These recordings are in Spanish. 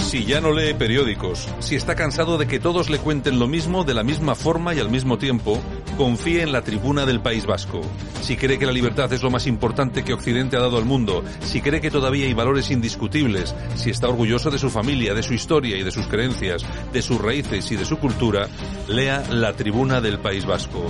Si ya no lee periódicos, si está cansado de que todos le cuenten lo mismo de la misma forma y al mismo tiempo, confíe en la tribuna del País Vasco. Si cree que la libertad es lo más importante que Occidente ha dado al mundo, si cree que todavía hay valores indiscutibles, si está orgulloso de su familia, de su historia y de sus creencias, de sus raíces y de su cultura, lea la tribuna del País Vasco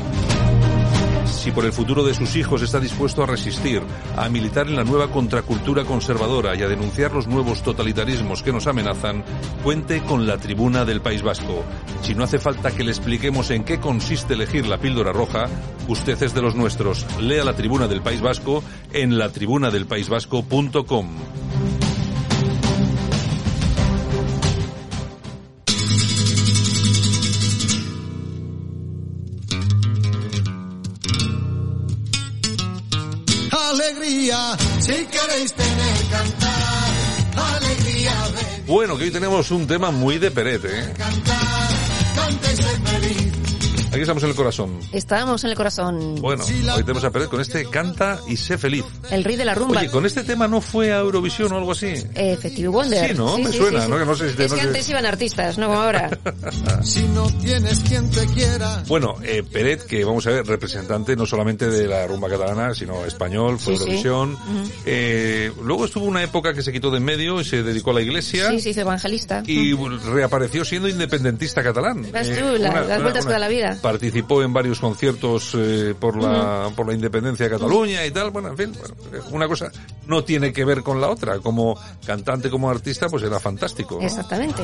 si por el futuro de sus hijos está dispuesto a resistir, a militar en la nueva contracultura conservadora y a denunciar los nuevos totalitarismos que nos amenazan, cuente con la tribuna del País Vasco. Si no hace falta que le expliquemos en qué consiste elegir la píldora roja, usted es de los nuestros. Lea la tribuna del País Vasco en latribunadelpaisvasco.com. alegría, si queréis tener cantar, alegría. Bueno, que hoy tenemos un tema muy de perete, ¿eh? Cantar. Aquí estamos en el corazón. Estábamos en el corazón. Bueno, hoy tenemos a Pérez con este Canta y sé feliz. El rey de la rumba. Oye, con este tema no fue a Eurovisión o algo así. Effective Wonder. Sí, ¿no? Me suena, ¿no? Que no sé si- es no que sé- antes iban artistas, no como ahora. Si no tienes quien te quiera, Bueno, eh, Peret, que vamos a ver, representante no solamente de la rumba catalana, sino español, fue Sí, sí. Eurovisión. Eh, luego estuvo una época que se quitó de en medio y se dedicó a la iglesia. Sí, se hizo evangelista. Y reapareció siendo independentista catalán. Eh, Vas tú, la- las vueltas que da la vida. Participó en varios conciertos eh, por la por la independencia de Cataluña y tal. Bueno, en fin, bueno, una cosa no tiene que ver con la otra. Como cantante, como artista, pues era fantástico. ¿no? Exactamente.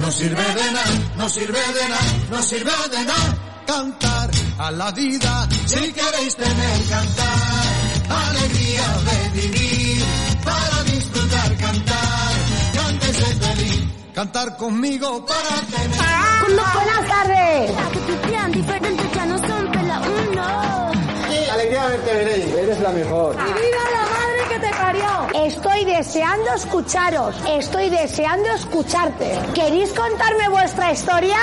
no sirve de nada, no sirve de nada, no sirve de nada. Cantar a la vida, si queréis tener cantar, alegría de vivir, para disfrutar cantar, cántese feliz. Cantar conmigo para tener. Buenas tardes. Uno. Alegría verte, Belén. Eres la mejor. ¡Viva la madre que te parió! Estoy deseando escucharos. Estoy deseando escucharte. ¿Queréis contarme vuestra historia?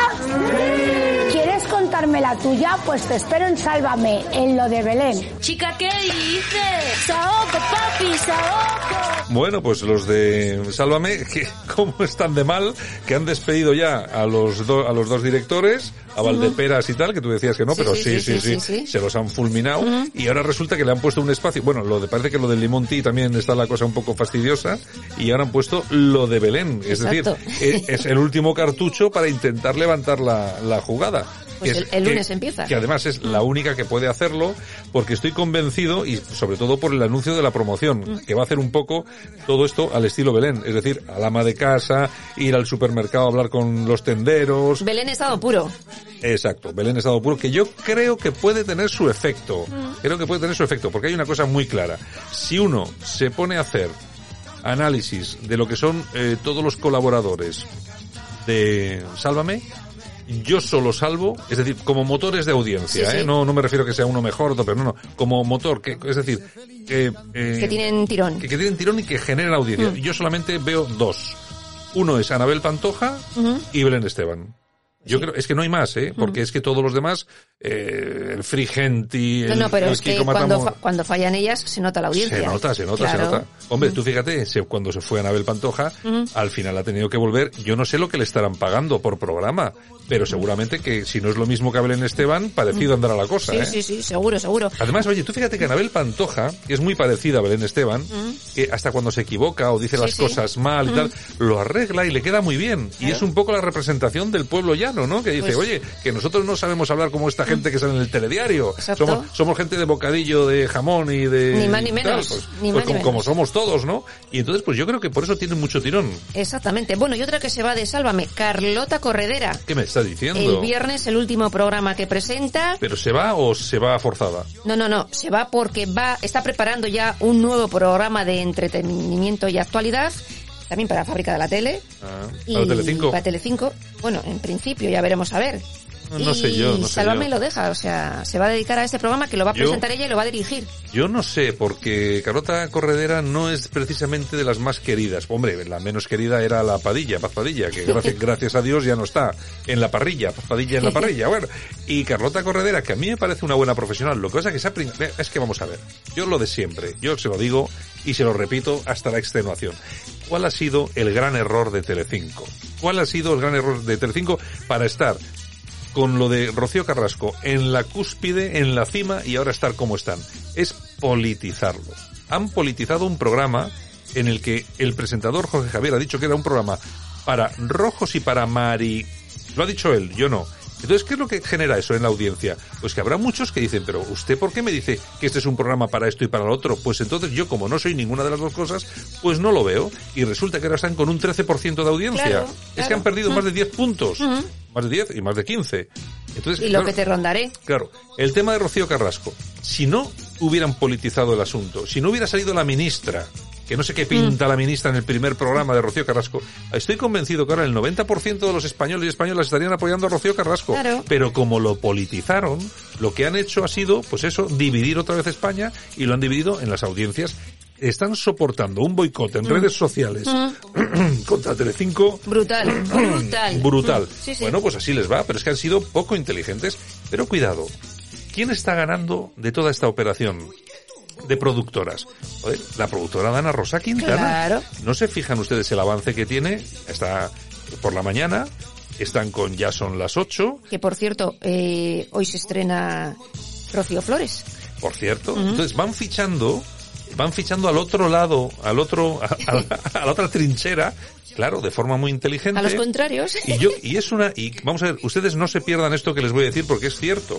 ¿Quieres contarme la tuya? Pues te espero en Sálvame, en lo de Belén. Chica, ¿qué dices? Saoco, papi, saoco. Bueno, pues los de Sálvame, que cómo están de mal, que han despedido ya a los, do- a los dos directores, a Valdeperas y tal, que tú decías que no, Sí, pero sí, sí sí sí, sí, sí, sí. se los han fulminado, y ahora resulta que le han puesto un espacio, bueno, lo de, parece que lo del Limonti también está la cosa un poco fastidiosa, y ahora han puesto lo de Belén, es Exacto. decir, e- es el último cartucho para intentar levantar la, la jugada. Pues Que el- que- lunes empieza. Que además es la única que puede hacerlo, porque estoy convencido, y sobre todo por el anuncio de la promoción, que va a hacer un poco todo esto al estilo Belén, es decir, al ama de casa, ir al supermercado a hablar con los tenderos, Belén estado puro. exacto, Belén estado puro, que yo creo que puede tener su efecto, creo que puede tener su efecto, porque hay una cosa muy clara, si uno se pone a hacer análisis de lo que son eh, todos los colaboradores de Sálvame, yo solo salvo, es decir, como motores de audiencia, Sí, sí. ¿eh? No, no me refiero a que sea uno mejor, otro, pero no, no, como motor, que, es decir, que, eh, Que tienen tirón. que, que tienen tirón y que generan audiencia. Yo solamente veo dos. Uno es Anabel Pantoja y Belén Esteban. Yo creo, es que no hay más, ¿eh? Porque es que todos los demás, eh, el Frigenti, el, No, no, pero es que cuando, fa- cuando fallan ellas se nota la audiencia. se nota, se nota, Claro. se nota. Hombre, tú fíjate, cuando se fue Anabel Pantoja, al final ha tenido que volver. Yo no sé lo que le estarán pagando por programa, pero seguramente que si no es lo mismo que a Belén Esteban, parecido andará la cosa, Sí, ¿eh? sí, sí, seguro, seguro. Además, oye, tú fíjate que Anabel Pantoja, que es muy parecida a Belén Esteban, que hasta cuando se equivoca o dice Sí, las cosas mal y tal, lo arregla y le queda muy bien. Y es un poco la representación del pueblo llano. ¿No? Que dice, Pues- oye, que nosotros no sabemos hablar como esta gente que sale en el telediario. Exacto. Somos, somos gente de bocadillo de jamón y de... Ni más ni y menos, pues, ni pues más ni como, menos. como somos todos, ¿no? Y entonces, pues yo creo que por eso tienen mucho tirón. Exactamente. Bueno, y otra que se va de Sálvame, Carlota Corredera. ¿Qué me está diciendo? El viernes, el último programa que presenta. ¿Pero se va o se va forzada? No, no, no, se va porque va, está preparando ya un nuevo programa de entretenimiento y actualidad, también para la fábrica de la tele. Ah, y ¿Para Telecinco? Para Telecinco. Bueno, en principio ya veremos a ver. No, no sé yo, no sé Sálvame yo. lo deja, o sea, se va a dedicar a este programa que lo va a Yo- presentar ella y lo va a dirigir. Yo no sé, porque Carlota Corredera no es precisamente de las más queridas. Hombre, la menos querida era la Padilla, Paz Padilla, que gracias, gracias a Dios ya no está en la parrilla, Paz Padilla en la parrilla. Bueno, y Carlota Corredera, que a mí me parece una buena profesional. Lo que pasa es que prin- es que vamos a ver, yo lo de siempre, yo se lo digo y se lo repito hasta la extenuación. ¿Cuál ha sido el gran error de Telecinco? ¿Cuál ha sido el gran error de Telecinco para estar con lo de Rocío Carrasco en la cúspide, en la cima y ahora estar como están. Es politizarlo. Han politizado un programa en el que el presentador Jorge Javier ha dicho que era un programa para rojos y para mari... Lo ha dicho él, yo no. Entonces, ¿qué es lo que genera eso en la audiencia? Pues que habrá muchos que dicen, pero ¿usted por qué me dice que este es un programa para esto y para lo otro? Pues entonces yo, como no soy ninguna de las dos cosas, pues no lo veo. Y resulta que ahora están con un 13% de audiencia. Claro, Es que han perdido más de 10 puntos. Más de 10 y más de 15. Entonces, Y lo claro, que te rondaré. Claro, el tema de Rocío Carrasco. Si no hubieran politizado el asunto, si no hubiera salido la ministra, que no sé qué pinta Mm. la ministra en el primer programa de Rocío Carrasco, estoy convencido que ahora el 90% de los españoles y españolas estarían apoyando a Rocío Carrasco. Claro. Pero como lo politizaron, lo que han hecho ha sido, pues eso, dividir otra vez España y lo han dividido en las audiencias. Están soportando un boicot Mm. en redes sociales contra Telecinco Brutal, brutal. brutal. Mm, Sí, sí. Bueno, pues así les va, pero es que han sido poco inteligentes. Pero cuidado, ¿quién está ganando de toda esta operación? De productoras. Joder, la productora Dana Rosa Quintana. Claro. ¿No se fijan ustedes el avance que tiene? Está por la mañana, están con ya son las 8, Que por cierto, eh, hoy se estrena Rocío Flores. por cierto. Entonces van fichando, van fichando al otro lado, al otro, a, a- a la otra trinchera, claro, de forma muy inteligente. A los contrarios. Y yo, y es una, y vamos a ver, ustedes no se pierdan esto que les voy a decir porque es cierto.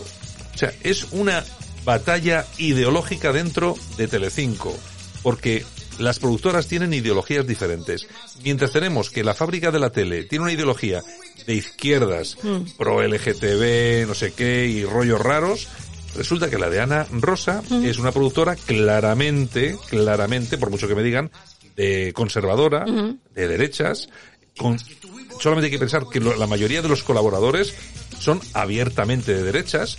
O sea, es una batalla ideológica dentro de Telecinco. Porque las productoras tienen ideologías diferentes. Mientras tenemos que la fábrica de la tele tiene una ideología de izquierdas, pro LGTB, no sé qué, y rollos raros, resulta que la de Ana Rosa es una productora claramente, claramente, por mucho que me digan, de conservadora, de derechas, con, solamente hay que pensar que lo- la mayoría de los colaboradores son abiertamente de derechas.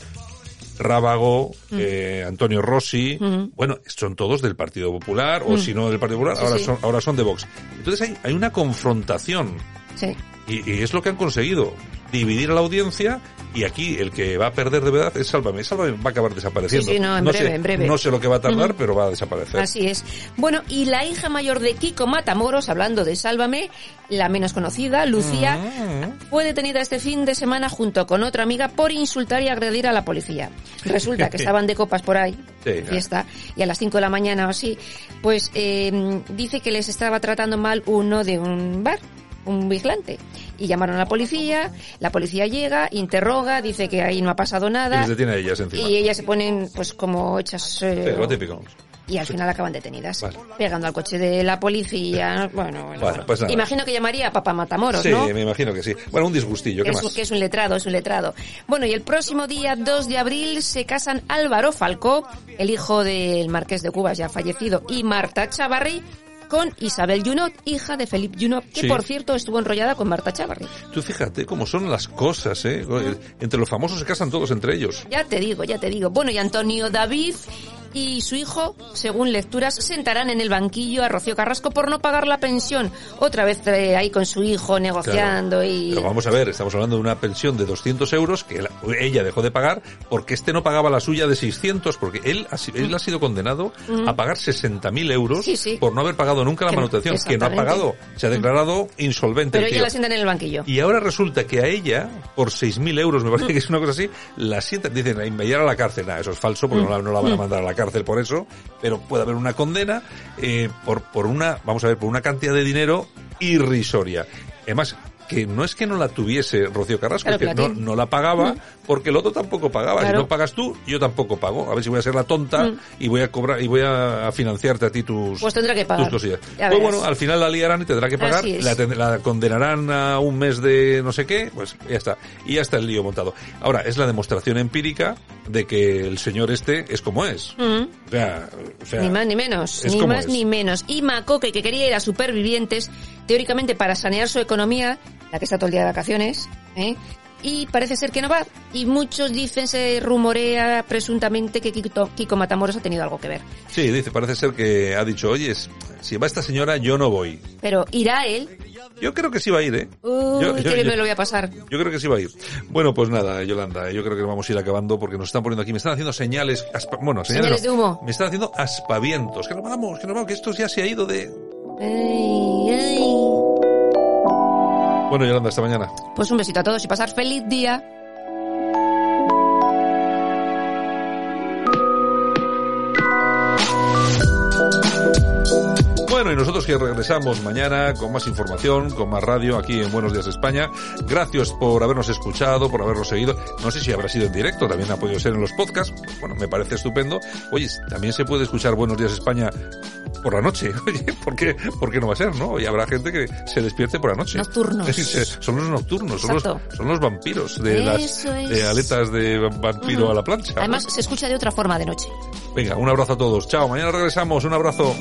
Rábago, eh, Antonio Rossi, bueno, son todos del Partido Popular, o si no del Partido Popular, Sí, ahora sí. son, ahora son de Vox. Entonces hay, hay una confrontación. Sí. Y, y es lo que han conseguido. Dividir a la audiencia y aquí el que va a perder de verdad es Sálvame. Sálvame va a acabar desapareciendo. Sí, sí, no, en breve, sé, en breve. No sé lo que va a tardar, pero va a desaparecer. Así es. Bueno, y la hija mayor de Kiko Matamoros, hablando de Sálvame, la menos conocida, Lucía, Mm. fue detenida este fin de semana junto con otra amiga por insultar y agredir a la policía. Resulta que estaban de copas por ahí, Sí, de fiesta, y a las 5 de la mañana o así, pues eh, dice que les estaba tratando mal uno de un bar un vigilante y llamaron a la policía la policía llega interroga dice que ahí no ha pasado Y nada detiene a ellas encima. y ellas se ponen pues como hechas eh, lo típico. y al final acaban detenidas, Vale. pegando al coche de la policía. Bueno, pues imagino que llamaría a Papá Matamoros, Sí, ¿no? me imagino que sí. Bueno, un disgustillo, ¿qué es, más? que es un letrado, es un letrado. Bueno, y el próximo día 2 de abril se casan Álvaro Falcó, el hijo del marqués de Cubas ya fallecido, y Marta Chavarri, con Isabel Junot, hija de Felipe Junot, que Sí. por cierto estuvo enrollada con Marta Chavarri. Tú fíjate cómo son las cosas, ¿eh? Entre los famosos se casan todos entre ellos. Ya te digo, ya te digo. Bueno, y Antonio David y su hijo, según lecturas, sentarán en el banquillo a Rocío Carrasco por no pagar la pensión. Otra vez eh, ahí con su hijo negociando Claro. y... Pero vamos a ver, estamos hablando de una pensión de 200 euros que la- ella dejó de pagar porque este no pagaba la suya de 600 porque él ha, él ha sido condenado a pagar 60.000 euros Sí, sí. por no haber pagado nunca la manutención, que no ha pagado. Se ha declarado insolvente Pero el ella la sientan en el banquillo. Y ahora resulta que a ella, por 6.000 euros, me parece que es una cosa así, la sientan, dicen, a a la cárcel. Nada, eso es falso porque no, la, no la van a mandar a la cárcel por eso, pero puede haber una condena eh, por, por una, vamos a ver, por una cantidad de dinero irrisoria. Además, que no es que no la tuviese Rocío Carrasco, Claro es que no, no la pagaba porque el otro tampoco pagaba. Claro. Si no pagas tú, yo tampoco pago. A ver si voy a ser la tonta Mm. y voy a cobrar y voy a, financiarte a ti tus, Pues tendrá que pagar. tus cosillas. Ya Pues verás. bueno, al final la liarán y tendrá que pagar, la, la condenarán a un mes de no sé qué, pues ya está. Y ya está el lío montado. Ahora, es la demostración empírica de que el señor este es como es. Mm. O sea, o sea, Ni más ni menos, ni más es. ni menos. Y Macoque, que quería ir a Supervivientes, teóricamente para sanear su economía, la que está todo el día de vacaciones, ¿eh? y parece ser que no va. Y muchos dicen, se rumorea presuntamente que Kiko, Kiko Matamoros ha tenido algo que ver. Sí, dice, parece ser que ha dicho, oye, si va esta señora, yo no voy. Pero irá él. Yo creo que sí va a ir, ¿eh? Uy, Yo- yo- me lo voy a pasar. Yo creo que sí va a ir. Bueno, pues nada, Yolanda, yo creo que vamos a ir acabando porque nos están poniendo aquí, me están haciendo señales, aspa- bueno, señales, Señales no, de humo. Me están haciendo aspavientos. Que no vamos, que no vamos, que esto ya se ha ido de... Bueno, Yolanda, hasta mañana. Pues un besito a todos y pasar feliz día. Bueno, y nosotros que regresamos mañana con más información, con más radio aquí en Buenos Días España. Gracias por habernos escuchado, por habernos seguido. No sé si habrá sido en directo, también ha podido ser en los podcasts. Bueno, me parece estupendo. Oye, también se puede escuchar Buenos Días España por la noche. Oye, ¿por qué, por qué no va a ser, no? Y habrá gente que se despierte por la noche. Nocturnos. Se- Son los nocturnos, son los, son los vampiros de las Eso es. de aletas de vampiro a la plancha. Además, se escucha de otra forma de noche. Venga, un abrazo a todos. Chao, mañana regresamos. Un abrazo.